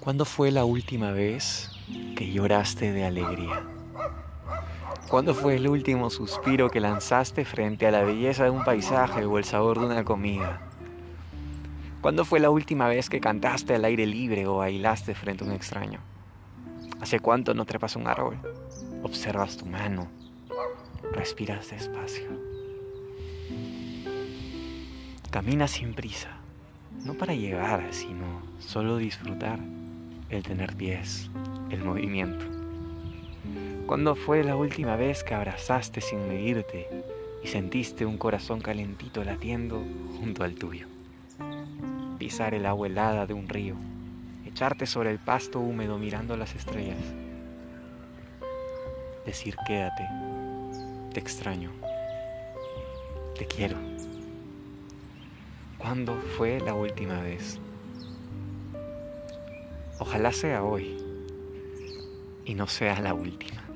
¿Cuándo fue la última vez que lloraste de alegría? ¿Cuándo fue el último suspiro que lanzaste frente a la belleza de un paisaje o el sabor de una comida? ¿Cuándo fue la última vez que cantaste al aire libre o bailaste frente a un extraño? ¿Hace cuánto no trepas un árbol? Observas tu mano, respiras despacio. Caminas sin prisa, no para llegar, sino solo disfrutar el tener pies, el movimiento. ¿Cuándo fue la última vez que abrazaste sin medirte y sentiste un corazón calentito latiendo junto al tuyo? Pisar el agua helada de un río, echarte sobre el pasto húmedo mirando las estrellas. Decir quédate, te extraño, te quiero. ¿Cuándo fue la última vez? Ojalá sea hoy y no sea la última.